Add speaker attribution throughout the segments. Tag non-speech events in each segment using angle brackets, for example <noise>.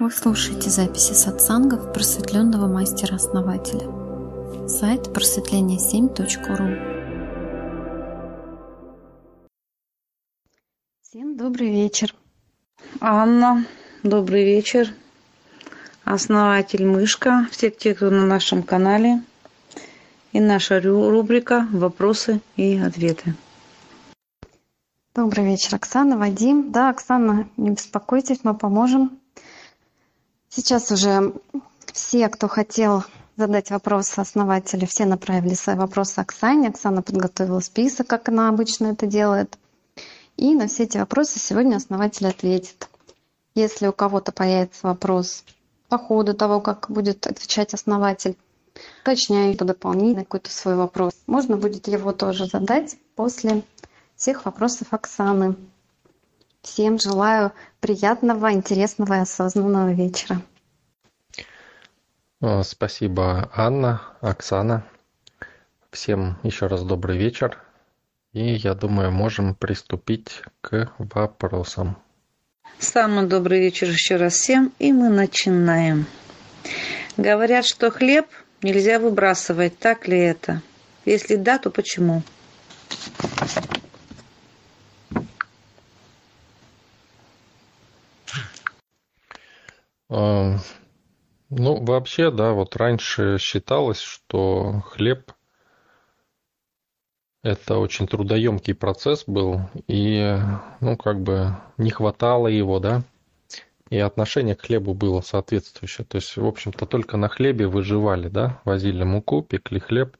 Speaker 1: Вы слушаете записи сатсангов просветленного мастера-основателя. Сайт просветление7.ру Всем добрый вечер.
Speaker 2: Анна, добрый вечер. Основатель Мышка, все те, кто на нашем канале. И наша рубрика «Вопросы и ответы».
Speaker 1: Добрый вечер, Оксана, Вадим. Да, Оксана, не беспокойтесь, мы поможем. Сейчас уже все, кто хотел задать вопрос основателю, все направили свои вопросы Оксане. Оксана подготовила список, как она обычно это делает. И на все эти вопросы сегодня основатель ответит. Если у кого-то появится вопрос по ходу того, как будет отвечать основатель, уточняю по дополнительно какой-то свой вопрос, можно будет его тоже задать после всех вопросов Оксаны. Всем желаю приятного, интересного и осознанного вечера.
Speaker 3: А, спасибо, Анна, Оксана. Всем еще раз добрый вечер. И я думаю, можем приступить к вопросам.
Speaker 2: Самый добрый вечер еще раз всем, и мы начинаем. Говорят, что хлеб нельзя выбрасывать, так ли это? Если да, то почему?
Speaker 3: Ну, вообще, да, вот раньше считалось, что хлеб это очень трудоемкий процесс был, и, ну, как бы не хватало его, да, и отношение к хлебу было соответствующее. То есть, в общем-то, только на хлебе выживали, да, возили муку, пекли хлеб,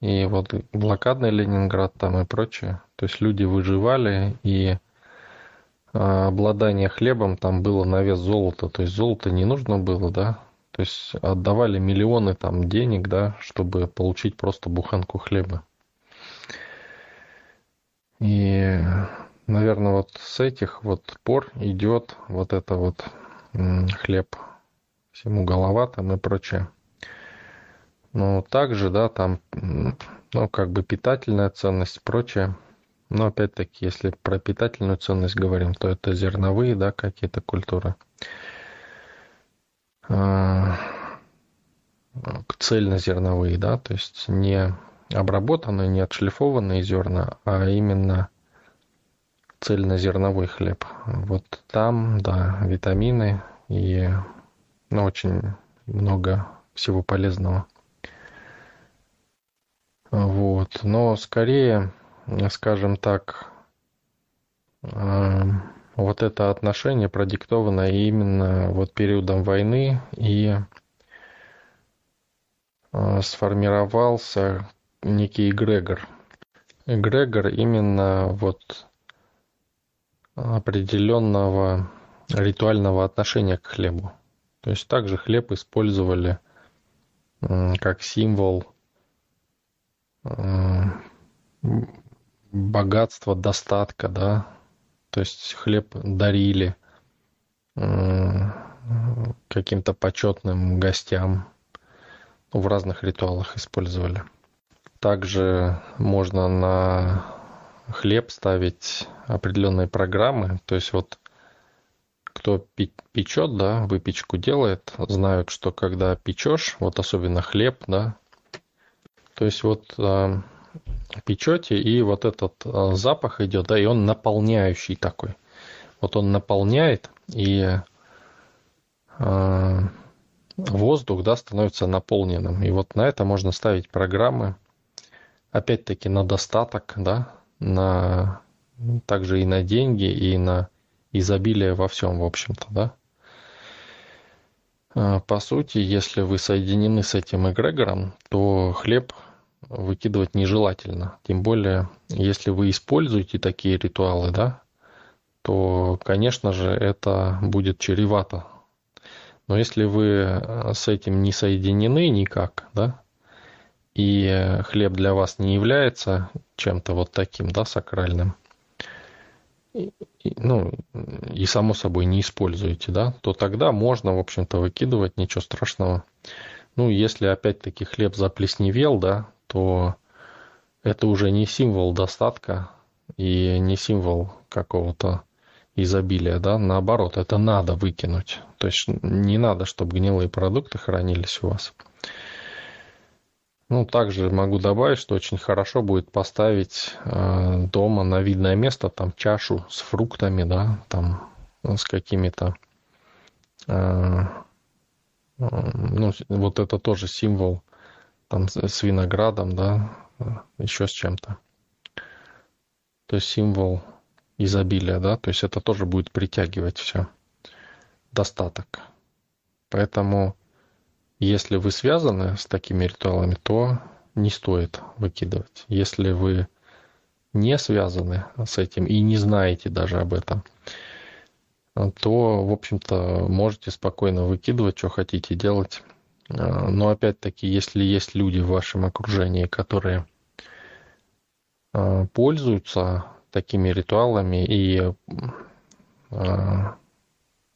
Speaker 3: и вот блокадный Ленинград там и прочее. То есть люди выживали, и а, обладание хлебом там было на вес золота, то есть золото не нужно было, да, то есть отдавали миллионы там денег, да, чтобы получить просто буханку хлеба. И, наверное, вот с этих вот пор идет вот это вот хлеб всему голова там и прочее. Но также, да, там, ну, как бы питательная ценность и прочее. Но опять-таки, если про питательную ценность говорим, то это зерновые, да, какие-то культуры. А, цельнозерновые, да, то есть не обработанные, не отшлифованные зерна, а именно цельнозерновой хлеб. Вот там, да, витамины и ну, очень много всего полезного. Вот. Но скорее скажем так, эм, вот это отношение продиктовано именно вот периодом войны и э, сформировался некий эгрегор. Эгрегор именно вот определенного ритуального отношения к хлебу. То есть также хлеб использовали как символ э, богатства, достатка, да, то есть хлеб дарили каким-то почетным гостям, ну, в разных ритуалах использовали. Также можно на хлеб ставить определенные программы, то есть вот кто печет, да, выпечку делает, знают, что когда печешь, вот особенно хлеб, да, то есть вот печете, и вот этот а, запах идет, да, и он наполняющий такой. Вот он наполняет, и э, воздух, да, становится наполненным. И вот на это можно ставить программы, опять-таки на достаток, да, на также и на деньги, и на изобилие во всем, в общем-то, да. По сути, если вы соединены с этим эгрегором, то хлеб выкидывать нежелательно. Тем более, если вы используете такие ритуалы, да, то, конечно же, это будет чревато. Но если вы э, с этим не соединены никак, да, и хлеб для вас не является чем-то вот таким, да, сакральным, и, ну, и само собой не используете, да, то тогда можно, в общем-то, выкидывать, ничего страшного. Ну, если опять-таки хлеб заплесневел, да, то это уже не символ достатка и не символ какого-то изобилия, да, наоборот, это надо выкинуть. То есть не надо, чтобы гнилые продукты хранились у вас. Ну, также могу добавить, что очень хорошо будет поставить э, дома на видное место там чашу с фруктами, да, там с какими-то, э, ну, вот это тоже символ там с виноградом, да, еще с чем-то. То есть символ изобилия, да, то есть это тоже будет притягивать все. Достаток. Поэтому, если вы связаны с такими ритуалами, то не стоит выкидывать. Если вы не связаны с этим и не знаете даже об этом, то, в общем-то, можете спокойно выкидывать, что хотите делать. Но опять-таки, если есть люди в вашем окружении, которые пользуются такими ритуалами, и а,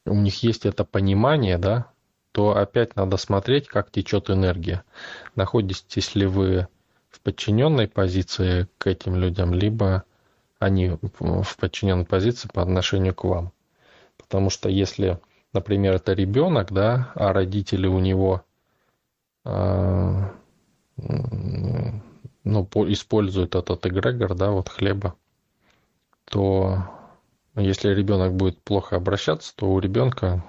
Speaker 3: у них есть это понимание, да, то опять надо смотреть, как течет энергия. Находитесь ли вы в подчиненной позиции к этим людям, либо они в подчиненной позиции по отношению к вам. Потому что если, например, это ребенок, да, а родители у него ну, по, используют этот эгрегор, да, вот хлеба, то если ребенок будет плохо обращаться, то у ребенка,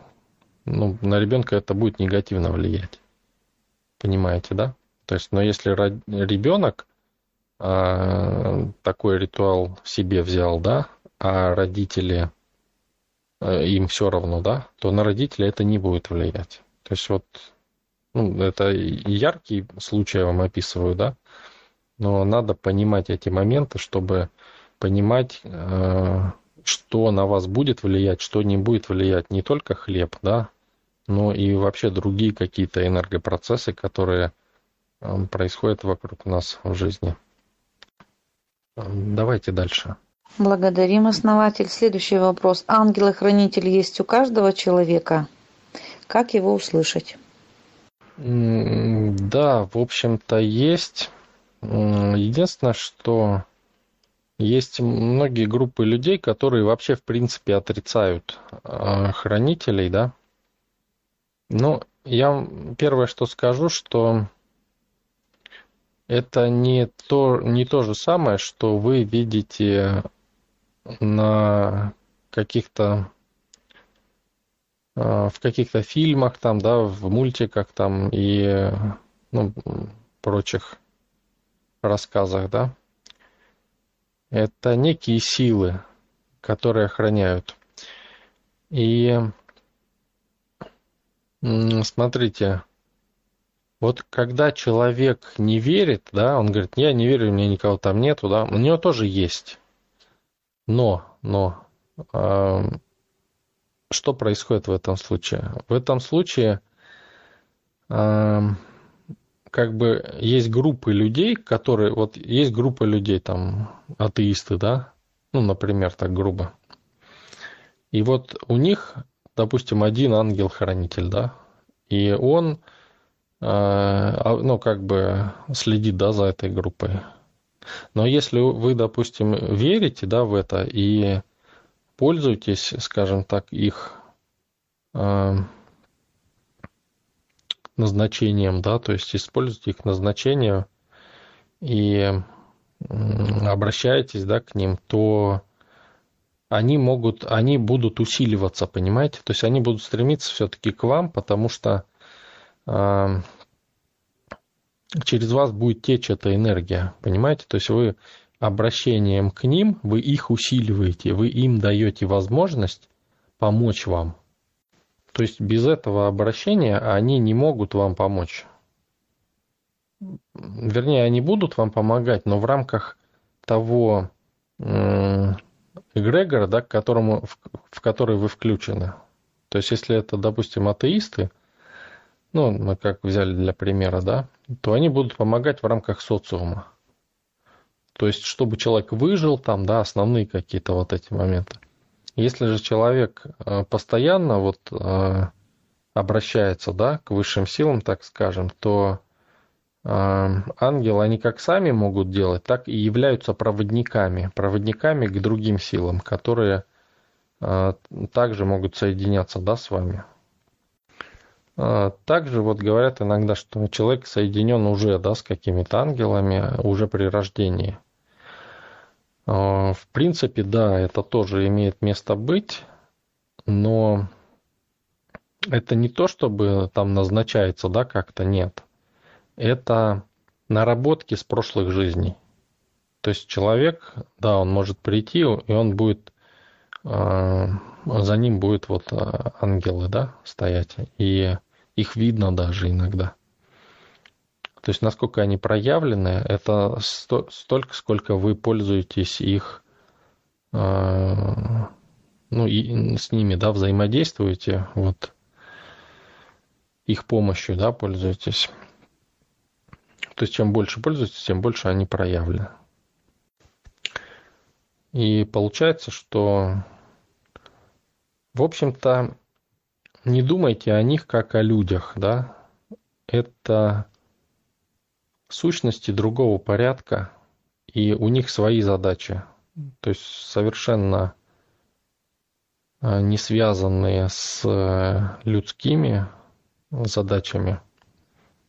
Speaker 3: ну, на ребенка это будет негативно влиять. Понимаете, да? То есть, но если ребенок а, такой ритуал себе взял, да, а родители а, им все равно, да, то на родителей это не будет влиять. То есть вот, ну, это яркий случай я вам описываю, да, но надо понимать эти моменты, чтобы понимать, э, что на вас будет влиять, что не будет влиять, не только хлеб, да, но и вообще другие какие-то энергопроцессы, которые э, происходят вокруг нас в жизни. Давайте дальше.
Speaker 2: Благодарим, основатель. Следующий вопрос. Ангел-хранитель есть у каждого человека. Как его услышать?
Speaker 3: Да, в общем-то, есть. Единственное, что есть многие группы людей, которые вообще, в принципе, отрицают э, хранителей, да. Ну, я первое, что скажу, что это не то, не то же самое, что вы видите на каких-то в каких-то фильмах там, да, в мультиках там и ну, прочих рассказах, да это некие силы, которые охраняют. И смотрите, вот когда человек не верит, да, он говорит, я не верю, у меня никого там нету, да, у него тоже есть. Но, но, э, что происходит в этом случае? В этом случае э, как бы есть группы людей, которые, вот есть группа людей, там, атеисты, да, ну, например, так грубо. И вот у них, допустим, один ангел-хранитель, да, и он, э, ну, как бы следит, да, за этой группой. Но если вы, допустим, верите, да, в это и пользуетесь, скажем так, их э, назначением, да, то есть используйте их назначение и обращаетесь, да, к ним, то они могут, они будут усиливаться, понимаете? То есть они будут стремиться все-таки к вам, потому что э, через вас будет течь эта энергия, понимаете? То есть вы обращением к ним, вы их усиливаете, вы им даете возможность помочь вам. То есть без этого обращения они не могут вам помочь. Вернее, они будут вам помогать, но в рамках того эгрегора, да, к которому, в, в который вы включены. То есть, если это, допустим, атеисты, ну, мы как взяли для примера, да, то они будут помогать в рамках социума. То есть, чтобы человек выжил там, да, основные какие-то вот эти моменты. Если же человек э, постоянно вот э, обращается да, к высшим силам, так скажем, то э, ангелы, они как сами могут делать, так и являются проводниками, проводниками к другим силам, которые также могут соединяться да, с вами. Также вот говорят иногда, что человек соединен уже да, с какими-то ангелами уже при рождении. А, в принципе, да, это тоже имеет место быть, но это не то, чтобы там назначается, да, как-то нет. Это наработки с прошлых жизней. То есть человек, да, он может прийти, и он будет за ним будет вот ангелы, да, стоять. И их видно даже иногда. То есть насколько они проявлены, это сто, столько, сколько вы пользуетесь их, э, ну и с ними, да, взаимодействуете, вот их помощью, да, пользуетесь. То есть чем больше пользуетесь, тем больше они проявлены. И получается, что, в общем-то, не думайте о них как о людях, да. Это сущности другого порядка, и у них свои задачи. То есть совершенно а, не связанные с э, людскими задачами.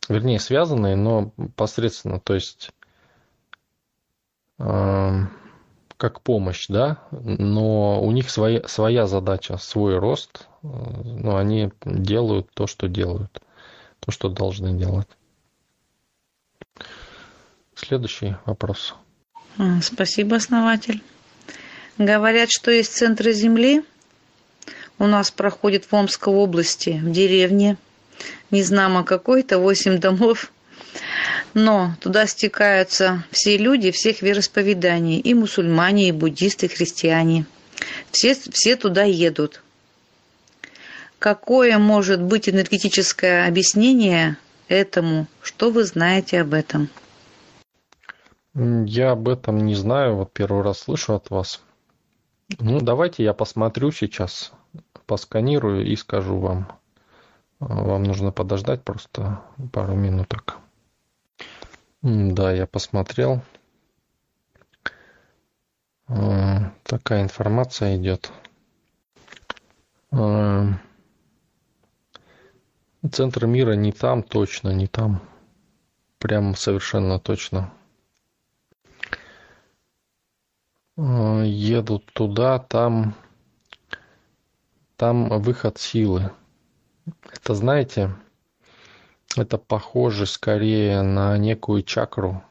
Speaker 3: Вернее, связанные, но посредственно, то есть как помощь, да, но у них своя, своя задача, свой рост, но они делают то, что делают, то, что должны делать. Следующий вопрос.
Speaker 2: А, спасибо, основатель. Говорят, что есть центры Земли. У нас проходит в Омской области, в деревне, не знамо какой-то, восемь домов но туда стекаются все люди всех вероисповеданий, и мусульмане, и буддисты, и христиане. Все, все туда едут. Какое может быть энергетическое объяснение этому? Что вы знаете об этом?
Speaker 3: Я об этом не знаю, вот первый раз слышу от вас. Ну, давайте я посмотрю сейчас, посканирую и скажу вам. Вам нужно подождать просто пару минуток. Да, я посмотрел. А, такая информация идет. А, центр мира не там точно, не там. Прям совершенно точно. А, едут туда, там, там выход силы. Это знаете, это похоже скорее на некую чакру,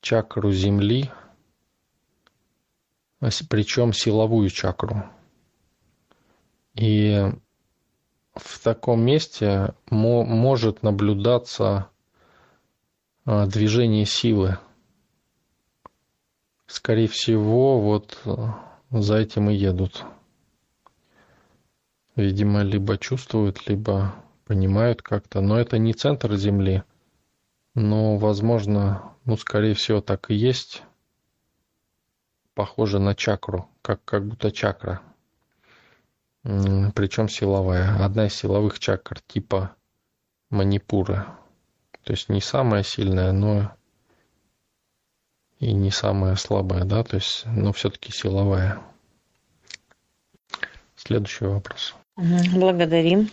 Speaker 3: чакру Земли, причем силовую чакру. И в таком месте мо может наблюдаться а, движение силы. Скорее всего, вот а, за этим и едут. Видимо, либо чувствуют, либо понимают как-то. Но это не центр Земли. Но, возможно, ну, скорее всего, так и есть. Похоже на чакру, как, как будто чакра. Причем силовая. Одна из силовых чакр типа манипура. То есть не самая сильная, но и не самая слабая, да, то есть, но все-таки силовая. Следующий вопрос.
Speaker 2: Благодарим.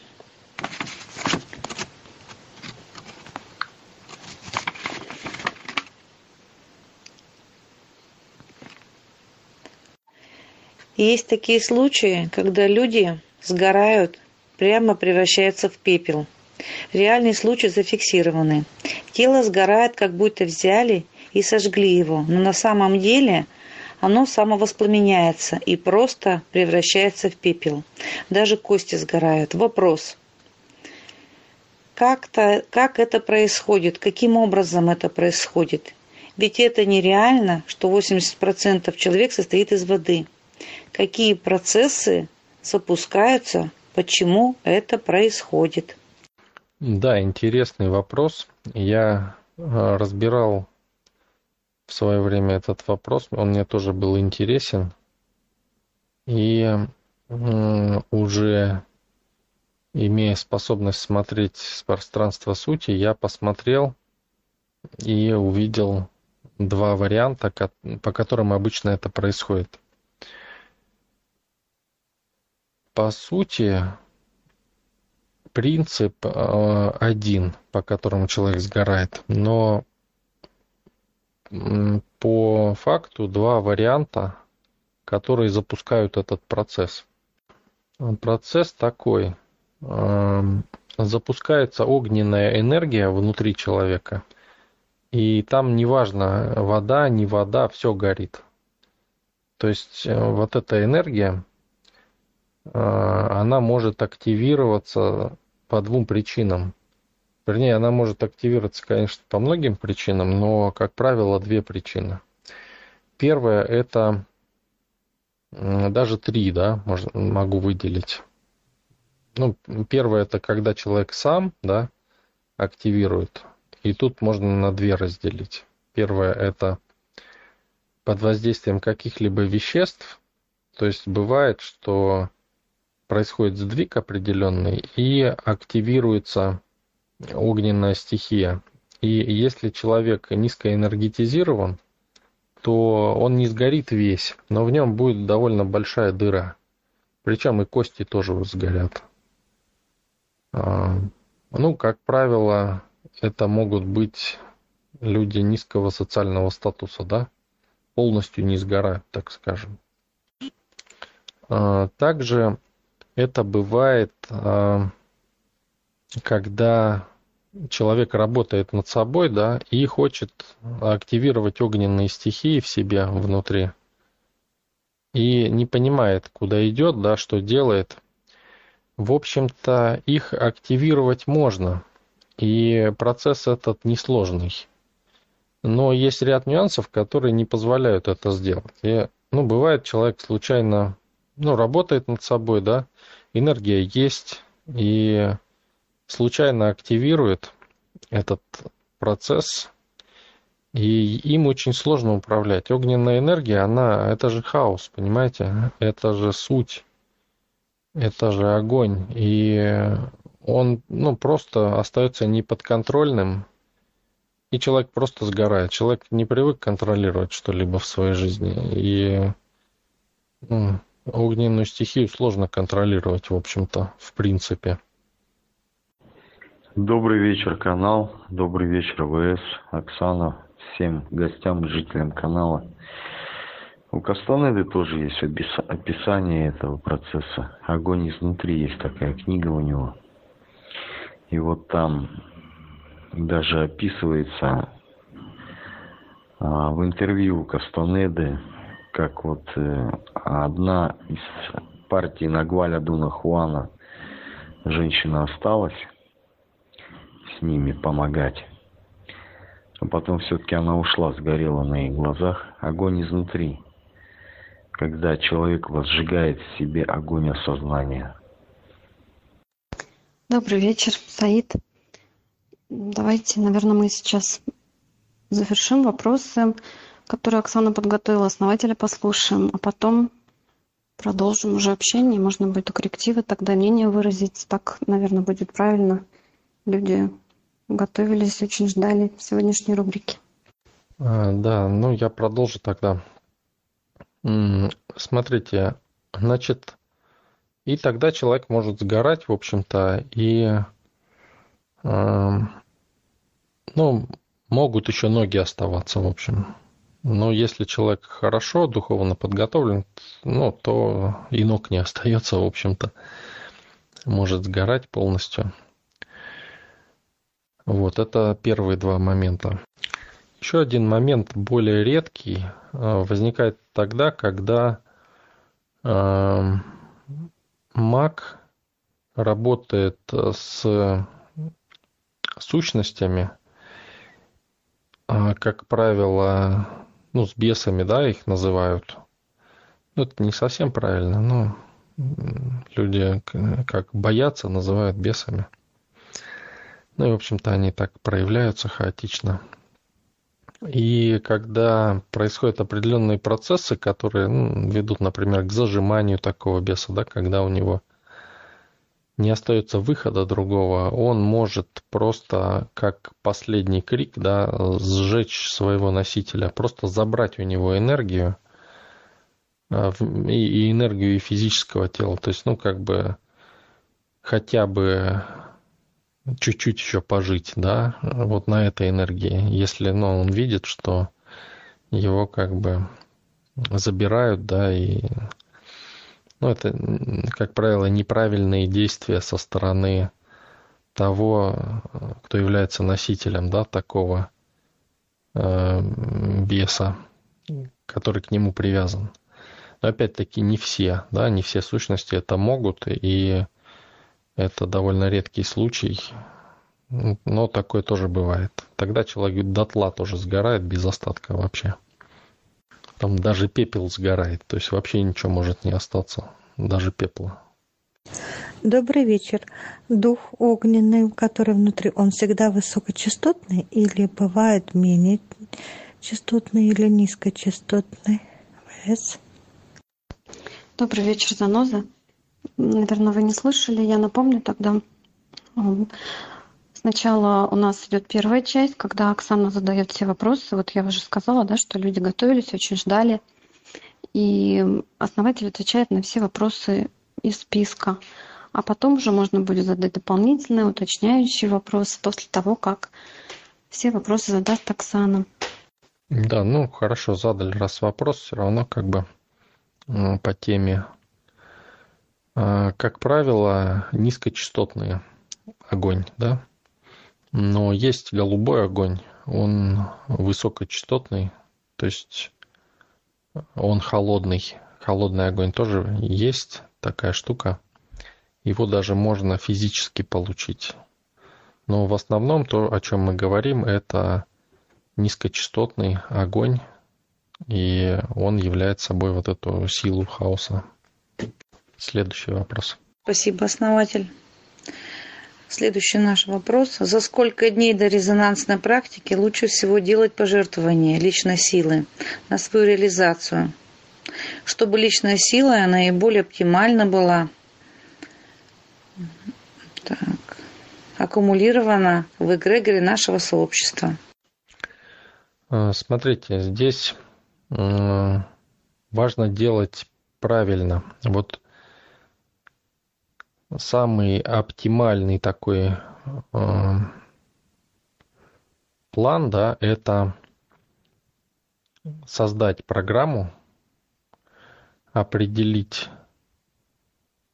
Speaker 2: Есть такие случаи, когда люди сгорают, прямо превращаются в пепел. Реальные случаи зафиксированы. Тело сгорает, как будто взяли и сожгли его, но на самом деле оно самовоспламеняется и просто превращается в пепел. Даже кости сгорают. Вопрос. Как-то, как это происходит? Каким образом это происходит? Ведь это нереально, что 80% человек состоит из воды какие процессы запускаются, почему это происходит.
Speaker 3: Да, интересный вопрос. Я э, разбирал в свое время этот вопрос, он мне тоже был интересен. И уже имея способность смотреть с пространства сути, я посмотрел и увидел два варианта, по которым обычно это происходит. по сути, принцип э, один, по которому человек сгорает, но по факту два варианта, которые запускают этот процесс. Процесс такой. Эм, запускается огненная энергия внутри человека, и там неважно, вода, не вода, все горит. То есть э, вот эта энергия, э, она может активироваться по двум причинам. Вернее, она может активироваться, конечно, по многим причинам, но, как правило, две причины. Первое – это даже три, да, могу выделить. Ну, первое – это когда человек сам, да, активирует. И тут можно на две разделить. Первое – это под воздействием каких-либо веществ. То есть бывает, что происходит сдвиг определенный и активируется огненная стихия. И если человек низкоэнергетизирован, то он не сгорит весь, но в нем будет довольно большая дыра. Причем и кости тоже сгорят. А, ну, как правило, это могут быть люди низкого социального статуса, да, полностью не сгорают, так скажем. А, также это бывает, а, когда человек работает над собой, да, и хочет активировать огненные стихии в себе внутри, и не понимает, куда идет, да, что делает. В общем-то, их активировать можно, и процесс этот несложный. Но есть ряд нюансов, которые не позволяют это сделать. И, ну, бывает, человек случайно ну, работает над собой, да, энергия есть, и случайно активирует этот процесс, и им очень сложно управлять. Огненная энергия, она, это же хаос, понимаете? Это же суть, это же огонь. И он, ну, просто остается неподконтрольным, и человек просто сгорает. Человек не привык контролировать что-либо в своей жизни. И ну, огненную стихию сложно контролировать, в общем-то, в принципе.
Speaker 4: Добрый вечер, канал. Добрый вечер, ВС, Оксана, всем гостям жителям канала. У Кастанеды тоже есть описание этого процесса. Огонь изнутри есть такая книга у него. И вот там даже описывается а, в интервью Кастанеды, как вот э, одна из партий Нагваля Дуна Хуана женщина осталась с ними помогать. А потом все-таки она ушла, сгорела на их глазах. Огонь изнутри. Когда человек возжигает в себе огонь осознания.
Speaker 1: Добрый вечер, Саид. Давайте, наверное, мы сейчас завершим вопросы, которые Оксана подготовила, основателя послушаем, а потом продолжим уже общение. Можно будет коррективы, тогда мнение выразить. Так, наверное, будет правильно. Люди готовились, очень ждали сегодняшней рубрики.
Speaker 3: А, да, ну я продолжу тогда. Смотрите, значит, и тогда человек может сгорать, в общем-то, и ну, могут еще ноги оставаться, в общем. Но если человек хорошо духовно подготовлен, ну, то и ног не остается, в общем-то. Может сгорать полностью. Вот, это первые два момента. Еще один момент, более редкий, э, возникает тогда, когда э, маг работает с сущностями, как правило, ну, с бесами, да, их называют. Ну, это не совсем правильно, но люди как боятся, называют бесами. Ну и, в общем-то, они так проявляются хаотично. И когда происходят определенные процессы, которые ну, ведут, например, к зажиманию такого беса, да, когда у него не остается выхода другого, он может просто, как последний крик, да, сжечь своего носителя, просто забрать у него энергию, а, и энергию и физического тела. То есть, ну, как бы хотя бы чуть-чуть еще пожить, да, вот на этой энергии. Если, ну, он видит, что его как бы забирают, да, и ну, это, как правило, неправильные действия со стороны того, кто является носителем, да, такого э, беса, который к нему привязан. Но опять-таки не все, да, не все сущности это могут, и это довольно редкий случай, но такое тоже бывает. Тогда человек дотла тоже сгорает без остатка вообще. Там даже пепел сгорает, то есть вообще ничего может не остаться, даже пепла.
Speaker 5: Добрый вечер. Дух огненный, который внутри, он всегда высокочастотный или бывает менее частотный или низкочастотный? ВС.
Speaker 1: Добрый вечер, Заноза. Наверное, вы не слышали, я напомню тогда. Сначала у нас идет первая часть, когда Оксана задает все вопросы. Вот я уже сказала, да, что люди готовились, очень ждали. И основатель отвечает на все вопросы из списка. А потом уже можно будет задать дополнительные, уточняющие вопросы после того, как все вопросы задаст Оксана.
Speaker 3: Да, ну хорошо, задали раз вопрос, все равно как бы по теме. А, как правило, низкочастотный огонь, да, но есть голубой огонь, он высокочастотный, то есть он холодный. Холодный огонь тоже есть такая штука. Его даже можно физически получить. Но в основном то, о чем мы говорим, это низкочастотный огонь, и он является собой вот эту силу хаоса. Следующий вопрос.
Speaker 2: Спасибо, основатель. Следующий наш вопрос. За сколько дней до резонансной практики лучше всего делать пожертвование личной силы на свою реализацию, чтобы личная сила наиболее оптимально была так, аккумулирована в эгрегоре нашего сообщества?
Speaker 3: А, смотрите, здесь важно делать правильно. Вот самый оптимальный такой э, план, да, это создать программу, определить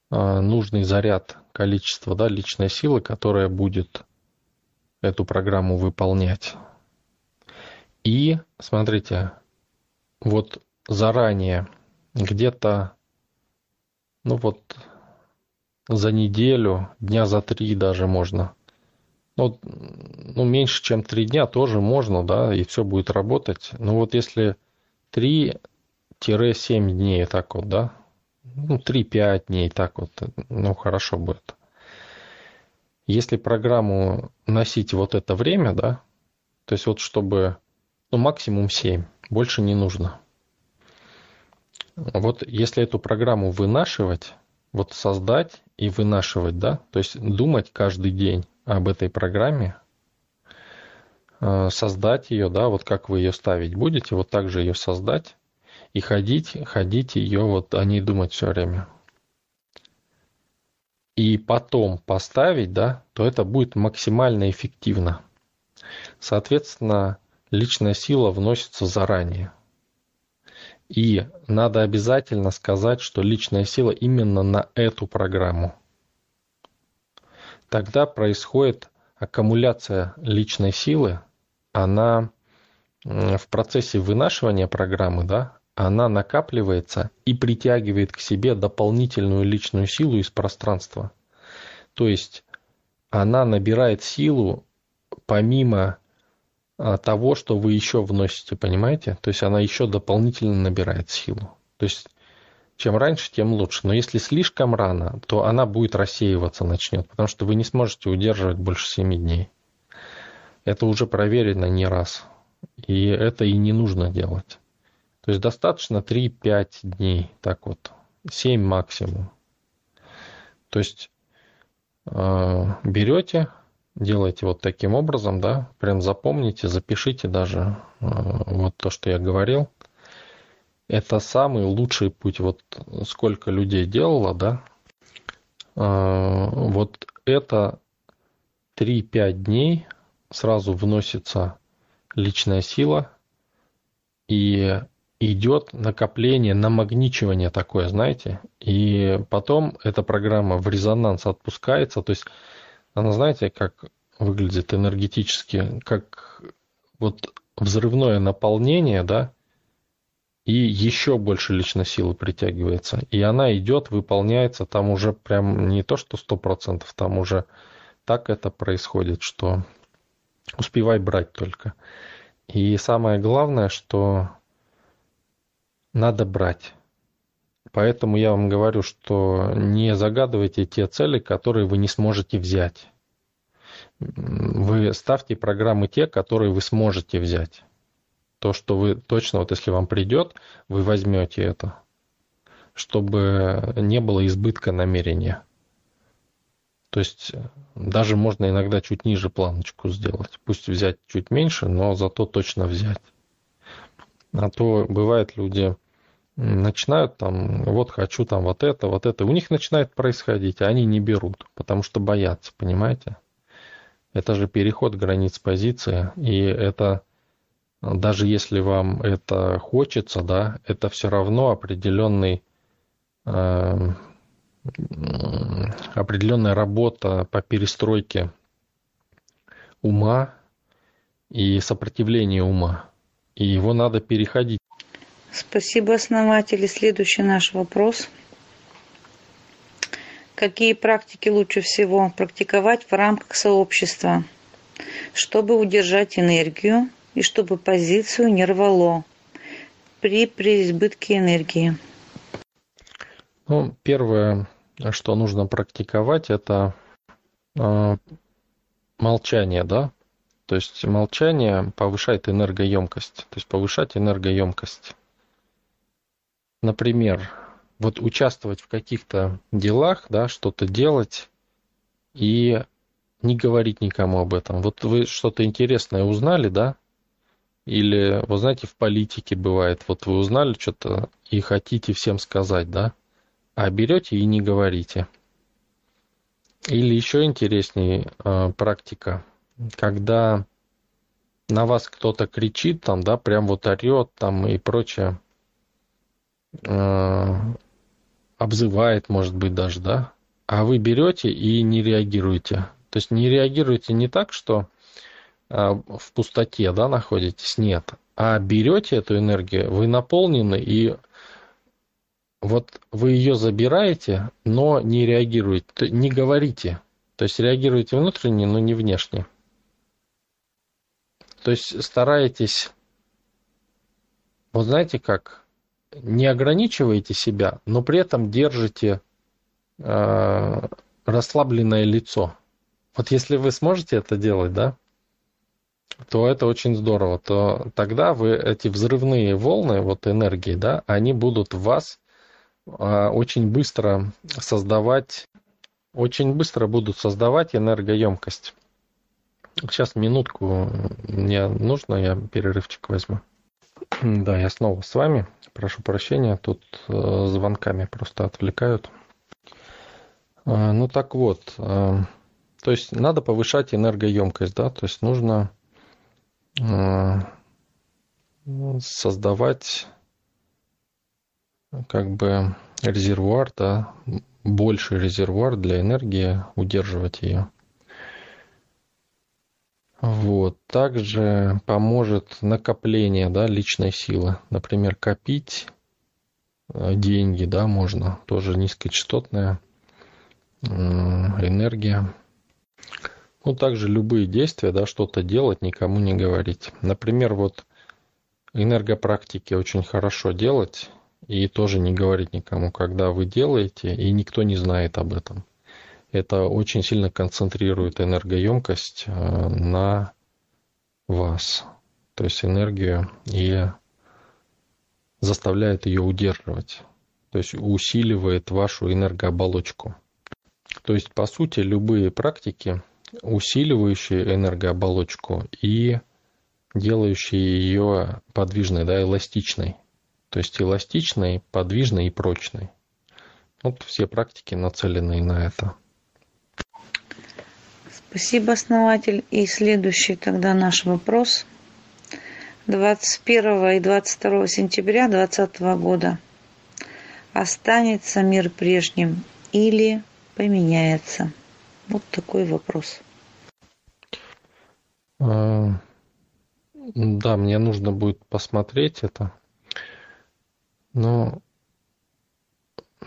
Speaker 3: э, нужный заряд, количество, да, личной силы, которая будет эту программу выполнять. И, смотрите, вот заранее, где-то, ну вот, за неделю, дня за три даже можно. Ну, ну меньше, чем три дня тоже можно, да, и все будет работать. Но вот если 3-7 дней так вот, да, ну, 3-5 дней так вот, ну, хорошо будет. Если программу носить вот это время, да, то есть вот чтобы, ну, максимум 7, больше не нужно. Вот если эту программу вынашивать, вот создать и вынашивать, да, то есть думать каждый день об этой программе, э, создать ее, да, вот как вы ее ставить будете, вот так же ее создать и ходить, ходить ее, вот о ней думать все время. И потом поставить, да, то это будет максимально эффективно. Соответственно, личная сила вносится заранее. И надо обязательно сказать, что личная сила именно на эту программу. Тогда происходит аккумуляция личной силы, она в процессе вынашивания программы, да, она накапливается и притягивает к себе дополнительную личную силу из пространства. То есть она набирает силу помимо того, что вы еще вносите, понимаете? То есть она еще дополнительно набирает силу. То есть чем раньше, тем лучше. Но если слишком рано, то она будет рассеиваться, начнет, потому что вы не сможете удерживать больше 7 дней. Это уже проверено не раз. И это и не нужно делать. То есть достаточно 3-5 дней, так вот, 7 максимум. То есть э, берете, делайте вот таким образом, да, прям запомните, запишите даже э, вот то, что я говорил. это самый лучший путь. Вот сколько людей делало, да, а, вот это 3-5 дней сразу вносится личная сила и идет накопление, намагничивание такое, знаете, и потом эта программа в резонанс отпускается, то есть она, знаете, как выглядит энергетически, как вот взрывное наполнение, да, и еще больше личной силы притягивается. И она идет, выполняется, там уже прям не то, что сто процентов, там уже так это происходит, что успевай брать только. И самое главное, что надо брать. Поэтому я вам говорю, что не загадывайте те цели, которые вы не сможете взять. Вы ставьте программы те, которые вы сможете взять. То, что вы точно, вот если вам придет, вы возьмете это, чтобы не было избытка намерения. То есть даже можно иногда чуть ниже планочку сделать. Пусть взять чуть меньше, но зато точно взять. А то бывает люди начинают там, вот хочу там вот это, вот это. У них начинает происходить, а они не берут, потому что боятся, понимаете? Это же переход границ позиции, и это даже если вам это хочется, да, это все равно определенный э, определенная работа по перестройке ума и сопротивление ума. И его надо переходить.
Speaker 2: Спасибо, основатели. Следующий наш вопрос. Какие практики лучше всего практиковать в рамках сообщества, чтобы удержать энергию и чтобы позицию не рвало при преизбытке энергии?
Speaker 3: Ну, первое, что нужно практиковать, это э, молчание, да. То есть молчание повышает энергоемкость, то есть повышать энергоемкость. Например, вот участвовать в каких-то делах, да, что-то делать и не говорить никому об этом. Вот вы что-то интересное узнали, да, или, вы знаете, в политике бывает, вот вы узнали что-то и хотите всем сказать, да, а берете и не говорите. Или еще интереснее э, практика, когда на вас кто-то кричит, там, да, прям вот орет там и прочее, э, обзывает, может быть, даже, да, а вы берете и не реагируете. То есть не реагируете не так, что а, в пустоте да, находитесь, нет. А берете эту энергию, вы наполнены, и вот вы ее забираете, но не реагируете, не говорите. То есть реагируете внутренне, но не внешне. То есть стараетесь, вот знаете как, не ограничиваете себя, но при этом держите э, расслабленное лицо. Вот если вы сможете это делать, да, то это очень здорово. То тогда вы эти взрывные волны вот энергии, да, они будут вас а, очень быстро создавать, очень быстро будут создавать энергоемкость. Сейчас минутку мне нужно, я перерывчик возьму. Да, я снова с вами. Прошу прощения, тут э, звонками просто отвлекают. Э, ну так вот, э, то есть надо повышать энергоемкость, да, то есть нужно Э, создавать как бы резервуар, да, больший резервуар для энергии, удерживать ее. Вот. Также поможет накопление да, личной силы. Например, копить э, деньги, да, можно. Тоже низкочастотная энергия. Ну, также любые действия, да, что-то делать, никому не говорить. Например, вот энергопрактики очень хорошо делать и тоже не говорить никому, когда вы делаете, и никто не знает об этом. Это очень сильно концентрирует энергоемкость э, на вас, то есть энергию, и заставляет ее удерживать, то есть усиливает вашу энергооболочку. То есть, по сути, любые практики, усиливающие энергооболочку и делающие ее подвижной, да, эластичной. То есть эластичный, подвижный и прочный. Вот все практики нацелены на это.
Speaker 2: Спасибо, основатель. И следующий тогда наш вопрос. 21 и 22 сентября 2020 года. Останется мир прежним или поменяется? Вот такой вопрос.
Speaker 3: А, да, мне нужно будет посмотреть это. Но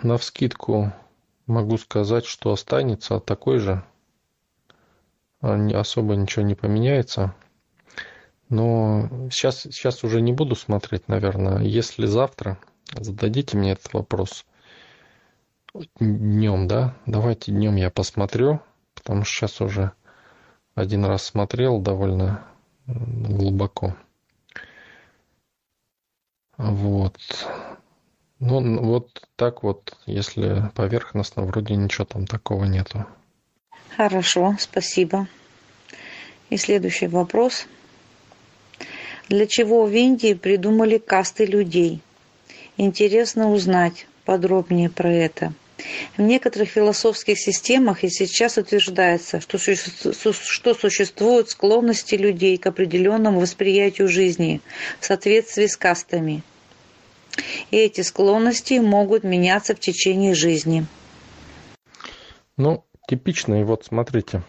Speaker 3: на вскидку могу сказать, что останется такой же. А, особо ничего не поменяется. Но сейчас, сейчас уже не буду смотреть, наверное. Если завтра зададите мне этот вопрос днем, да, давайте днем я посмотрю, потому что сейчас уже один раз смотрел довольно глубоко. Вот. Ну, вот так вот, если поверхностно, вроде ничего там такого нету.
Speaker 2: Хорошо, спасибо. И следующий вопрос. Для чего в Индии придумали касты людей? Интересно узнать подробнее про это. В некоторых философских системах и сейчас утверждается, что, существуют склонности людей к определенному восприятию жизни в соответствии с кастами. И эти склонности могут меняться в течение жизни.
Speaker 3: Ну, типичный, вот смотрите,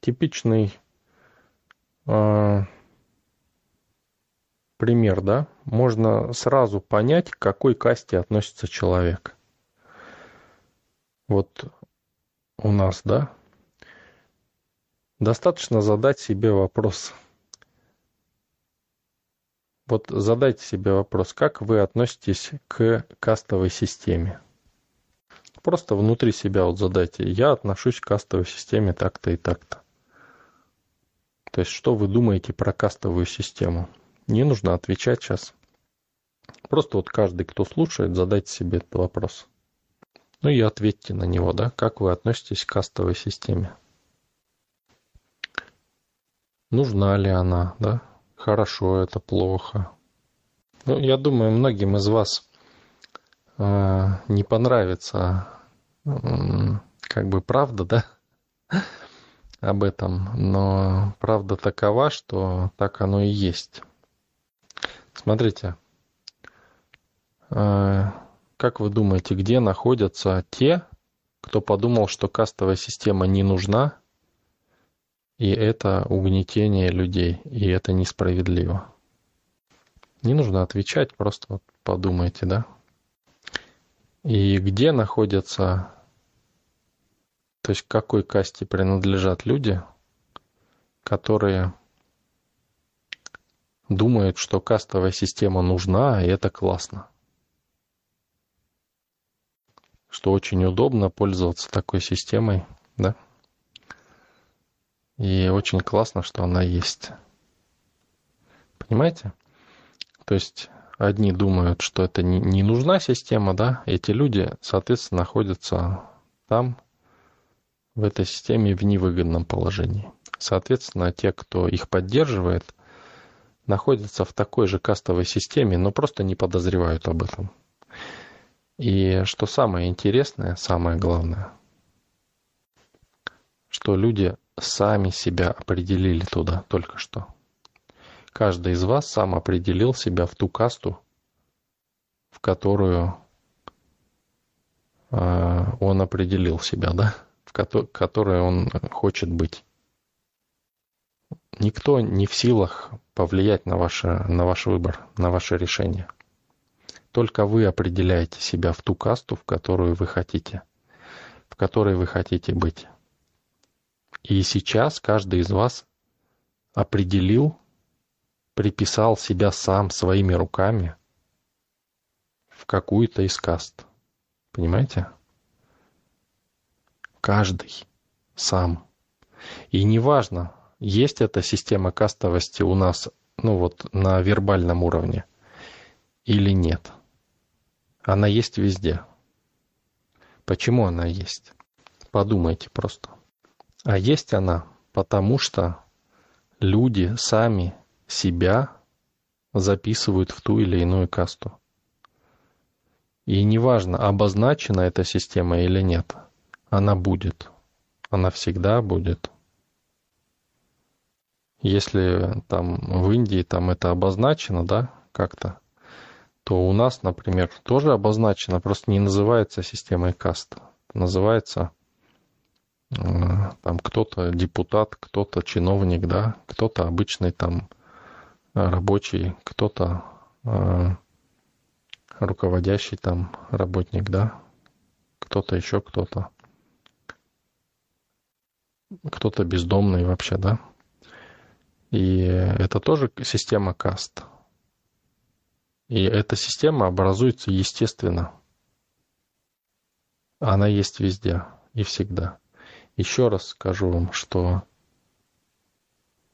Speaker 3: типичный э, пример, да, можно сразу понять, к какой касте относится человек вот у нас, да, достаточно задать себе вопрос. Вот задайте себе вопрос, как вы относитесь к кастовой системе? Просто внутри себя вот задайте, я отношусь к кастовой системе так-то и так-то. То есть, что вы думаете про кастовую систему? Не нужно отвечать сейчас. Просто вот каждый, кто слушает, задайте себе этот вопрос. Ну и ответьте на него, да, как вы относитесь к кастовой системе. Нужна ли она, да? Хорошо это, плохо. Ну, я думаю, многим из вас э, не понравится как бы правда, да, <laughs> об этом, но правда такова, что так оно и есть. Смотрите, э, как вы думаете, где находятся те, кто подумал, что кастовая система не нужна, и это угнетение людей, и это несправедливо? Не нужно отвечать, просто подумайте, да? И где находятся, то есть к какой касте принадлежат люди, которые думают, что кастовая система нужна, и это классно что очень удобно пользоваться такой системой, да? И очень классно, что она есть. Понимаете? То есть одни думают, что это не, не нужна система, да? Эти люди, соответственно, находятся там, в этой системе в невыгодном положении. Соответственно, те, кто их поддерживает, находятся в такой же кастовой системе, но просто не подозревают об этом. И что самое интересное, самое главное, что люди сами себя определили туда только что. Каждый из вас сам определил себя в ту касту, в которую э, он определил себя, да, в ко- которой он хочет быть. Никто не в силах повлиять на, ваше, на ваш выбор, на ваше решение – только вы определяете себя в ту касту, в которую вы хотите, в которой вы хотите быть. И сейчас каждый из вас определил, приписал себя сам своими руками в какую-то из каст. Понимаете? Каждый сам. И неважно, есть эта система кастовости у нас, ну вот, на вербальном уровне или нет. Она есть везде. Почему она есть? Подумайте просто. А есть она, потому что люди сами себя записывают в ту или иную касту. И неважно, обозначена эта система или нет, она будет. Она всегда будет. Если там в Индии там это обозначено, да, как-то, то у нас, например, тоже обозначено, просто не называется системой каст. Называется э, там кто-то депутат, кто-то чиновник, да, кто-то обычный там рабочий, кто-то э, руководящий там работник, да, кто-то еще кто-то, кто-то бездомный вообще, да. И это тоже система каст. И эта система образуется естественно. Она есть везде и всегда. Еще раз скажу вам, что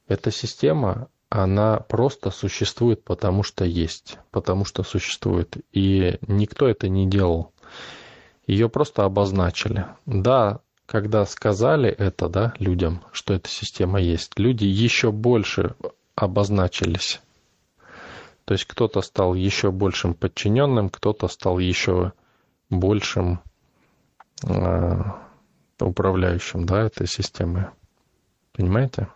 Speaker 3: эта система, она просто существует, потому что есть, потому что существует. И никто это не делал. Ее просто обозначили. Да, когда сказали это, да, людям, что эта система есть, люди еще больше обозначились. То есть кто-то стал еще большим подчиненным, кто-то стал еще большим э, управляющим, да, этой системой. Понимаете?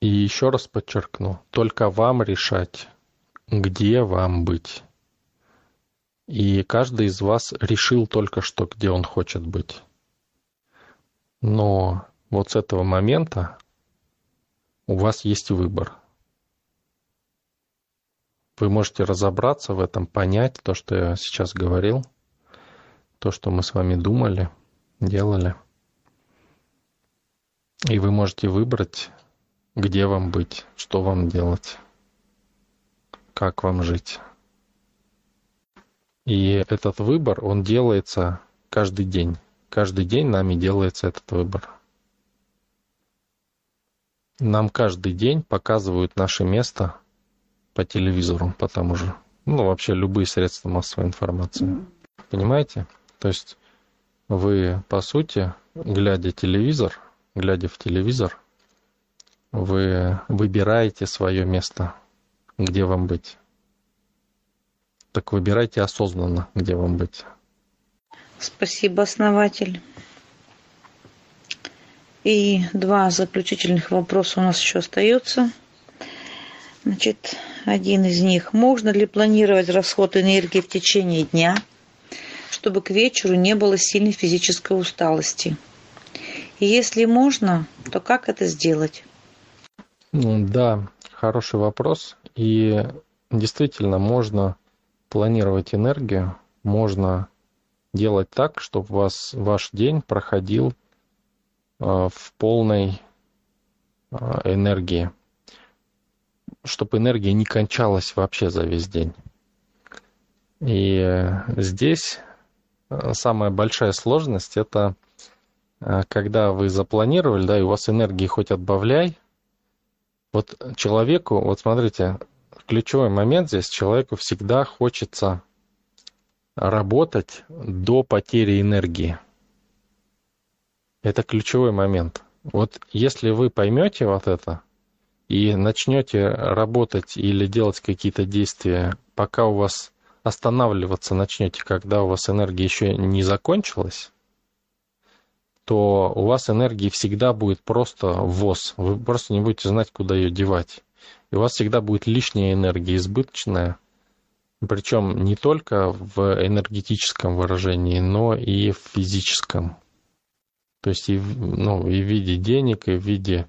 Speaker 3: И еще раз подчеркну, только вам решать, где вам быть. И каждый из вас решил только что, где он хочет быть. Но вот с этого момента у вас есть выбор. Вы можете разобраться в этом, понять то, что я сейчас говорил, то, что мы с вами думали, делали. И вы можете выбрать где вам быть, что вам делать, как вам жить. И этот выбор, он делается каждый день. Каждый день нами делается этот выбор. Нам каждый день показывают наше место по телевизору, по тому же. Ну, вообще любые средства массовой информации. Понимаете? То есть вы, по сути, глядя телевизор, глядя в телевизор, вы выбираете свое место, где вам быть. Так выбирайте осознанно, где вам быть.
Speaker 2: Спасибо, основатель. И два заключительных вопроса у нас еще остается. Значит, один из них. Можно ли планировать расход энергии в течение дня, чтобы к вечеру не было сильной физической усталости? И если можно, то как это сделать?
Speaker 3: Да, хороший вопрос. И действительно можно планировать энергию, можно делать так, чтобы вас ваш день проходил э, в полной э, энергии, чтобы энергия не кончалась вообще за весь день. И э, здесь самая большая сложность это когда вы запланировали, да, и у вас энергии хоть отбавляй, вот человеку, вот смотрите, ключевой момент здесь, человеку всегда хочется работать до потери энергии. Это ключевой момент. Вот если вы поймете вот это и начнете работать или делать какие-то действия, пока у вас останавливаться начнете, когда у вас энергия еще не закончилась, то у вас энергии всегда будет просто ввоз. Вы просто не будете знать, куда ее девать. И у вас всегда будет лишняя энергия, избыточная. Причем не только в энергетическом выражении, но и в физическом. То есть и, ну, и в виде денег, и в виде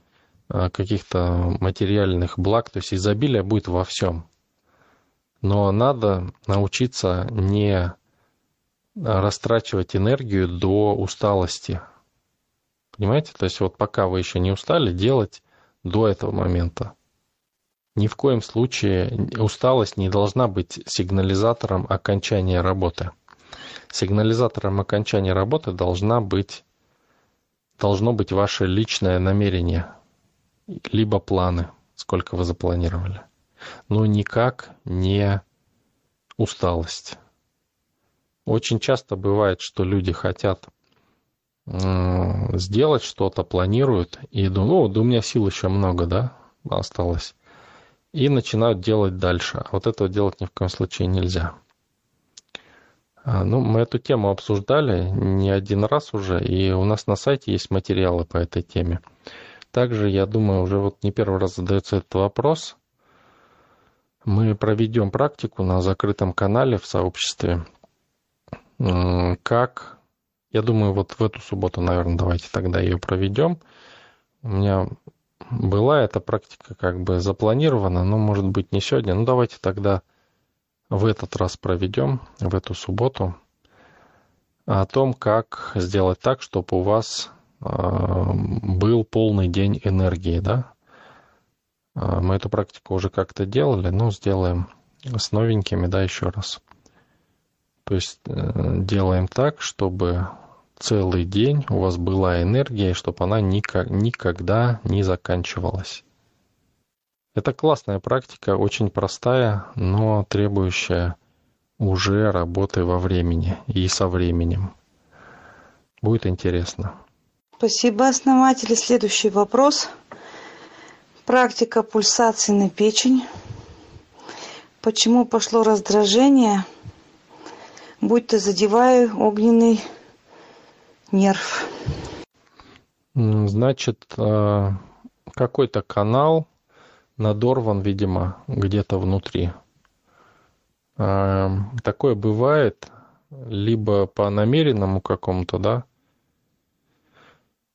Speaker 3: а, каких-то материальных благ. То есть изобилие будет во всем. Но надо научиться не растрачивать энергию до усталости, Понимаете? То есть вот пока вы еще не устали, делать до этого момента. Ни в коем случае усталость не должна быть сигнализатором окончания работы. Сигнализатором окончания работы должна быть, должно быть ваше личное намерение, либо планы, сколько вы запланировали. Но никак не усталость. Очень часто бывает, что люди хотят сделать что-то, планируют, и думают, ну, да у меня сил еще много, да, осталось. И начинают делать дальше. А вот этого делать ни в коем случае нельзя. А, ну, мы эту тему обсуждали не один раз уже, и у нас на сайте есть материалы по этой теме. Также, я думаю, уже вот не первый раз задается этот вопрос. Мы проведем практику на закрытом канале в сообществе. Как, я думаю, вот в эту субботу, наверное, давайте тогда ее проведем. У меня была эта практика как бы запланирована, но, может быть, не сегодня. Ну, давайте тогда в этот раз проведем, в эту субботу, о том, как сделать так, чтобы у вас а, был полный день энергии, да. А, мы эту практику уже как-то делали, но сделаем с новенькими, да, еще раз. То есть э, делаем так, чтобы целый день у вас была энергия, чтобы она никогда не заканчивалась. Это классная практика, очень простая, но требующая уже работы во времени и со временем. Будет интересно.
Speaker 2: Спасибо, основатели. Следующий вопрос. Практика пульсации на печень. Почему пошло раздражение, будто задеваю огненный нерв?
Speaker 3: Значит, э, какой-то канал надорван, видимо, где-то внутри. Э, такое бывает либо по намеренному какому-то, да,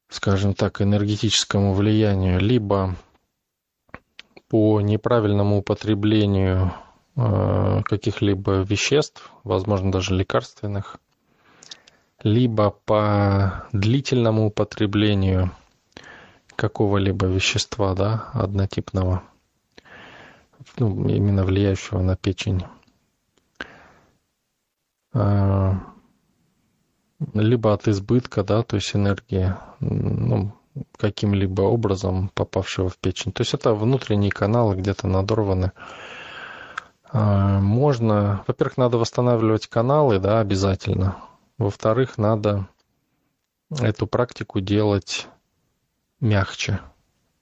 Speaker 3: скажем так, энергетическому влиянию, либо по неправильному употреблению э, каких-либо веществ, возможно, даже лекарственных, либо по длительному употреблению какого-либо вещества, да, однотипного, ну, именно влияющего на печень. Э, либо от избытка, да, то есть энергии, ну, каким-либо образом попавшего в печень. То есть это внутренние каналы где-то надорваны. А, можно, во-первых, надо восстанавливать каналы, да, обязательно. Во-вторых, надо эту практику делать мягче.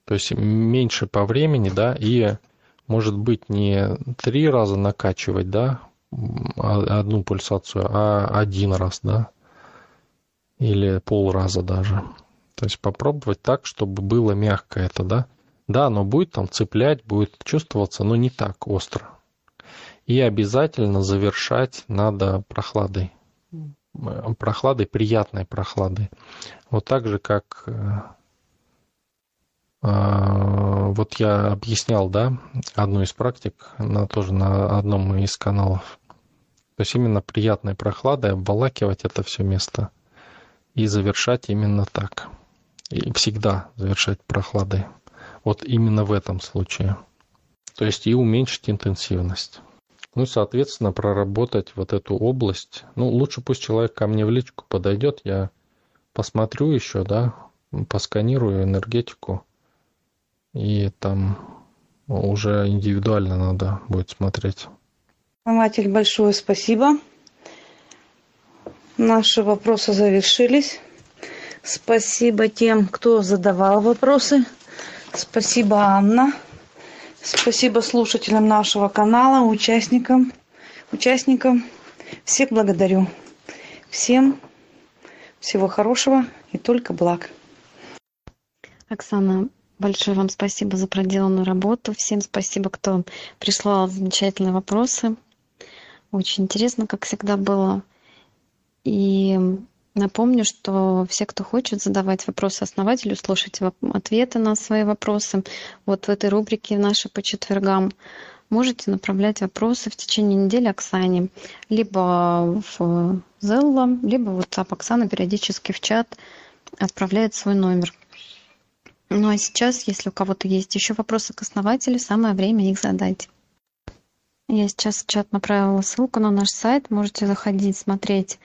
Speaker 3: То есть меньше по времени, да, и может быть не три раза накачивать, да, а, одну пульсацию, а один раз, да, или полраза даже. То есть попробовать так, чтобы было мягко это, да? Да, оно будет там цеплять, будет чувствоваться, но не так остро. И обязательно завершать надо прохладой. Прохладой, приятной прохладой. Вот так же, как э, а, вот я объяснял, да, одну из практик, на, тоже на одном из каналов. То есть именно приятной прохладой обволакивать это все место – и завершать именно так. И всегда завершать прохладой. Вот именно в этом случае. То есть и уменьшить интенсивность. Ну, соответственно, проработать вот эту область. Ну, лучше пусть человек ко мне в личку подойдет, я посмотрю еще, да, посканирую энергетику. И там уже индивидуально надо будет смотреть.
Speaker 2: Маматель, большое спасибо. Наши вопросы завершились. Спасибо тем, кто задавал вопросы. Спасибо, Анна. Спасибо слушателям нашего канала, участникам. Участникам. Всех благодарю. Всем всего хорошего и только благ.
Speaker 1: Оксана, большое вам спасибо за проделанную работу. Всем спасибо, кто прислал замечательные вопросы. Очень интересно, как всегда было. И напомню, что все, кто хочет задавать вопросы основателю, слушать ответы на свои вопросы, вот в этой рубрике наши по четвергам, можете направлять вопросы в течение недели Оксане, либо в Zello, либо в WhatsApp. Оксана периодически в чат отправляет свой номер. Ну а сейчас, если у кого-то есть еще вопросы к основателю, самое время их задать. Я сейчас в чат направила ссылку на наш сайт. Можете заходить, смотреть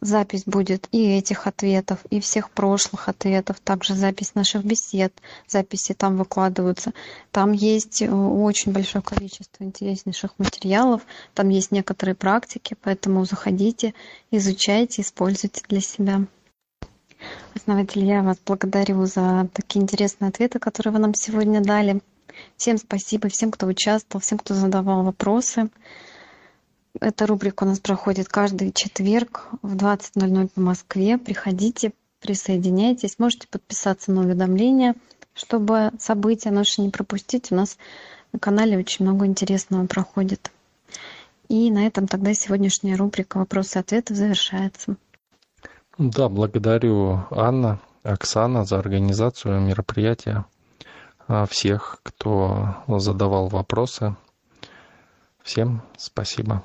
Speaker 1: запись будет и этих ответов, и всех прошлых ответов, также запись наших бесед, записи там выкладываются. Там есть э, очень большое количество интереснейших материалов, там есть некоторые практики, поэтому заходите, изучайте, используйте для себя. Основатель, я вас благодарю за такие интересные ответы, которые вы нам сегодня дали. Всем спасибо, всем, кто участвовал, всем, кто задавал вопросы. Эта рубрика у нас проходит каждый четверг в 20.00 по Москве. Приходите, присоединяйтесь. Можете подписаться на уведомления, чтобы события наши не пропустить. У нас на канале очень много интересного проходит. И на этом тогда сегодняшняя рубрика «Вопросы и ответы» завершается.
Speaker 3: Да, благодарю Анна, Оксана за организацию мероприятия, а, всех, кто задавал вопросы. Всем спасибо.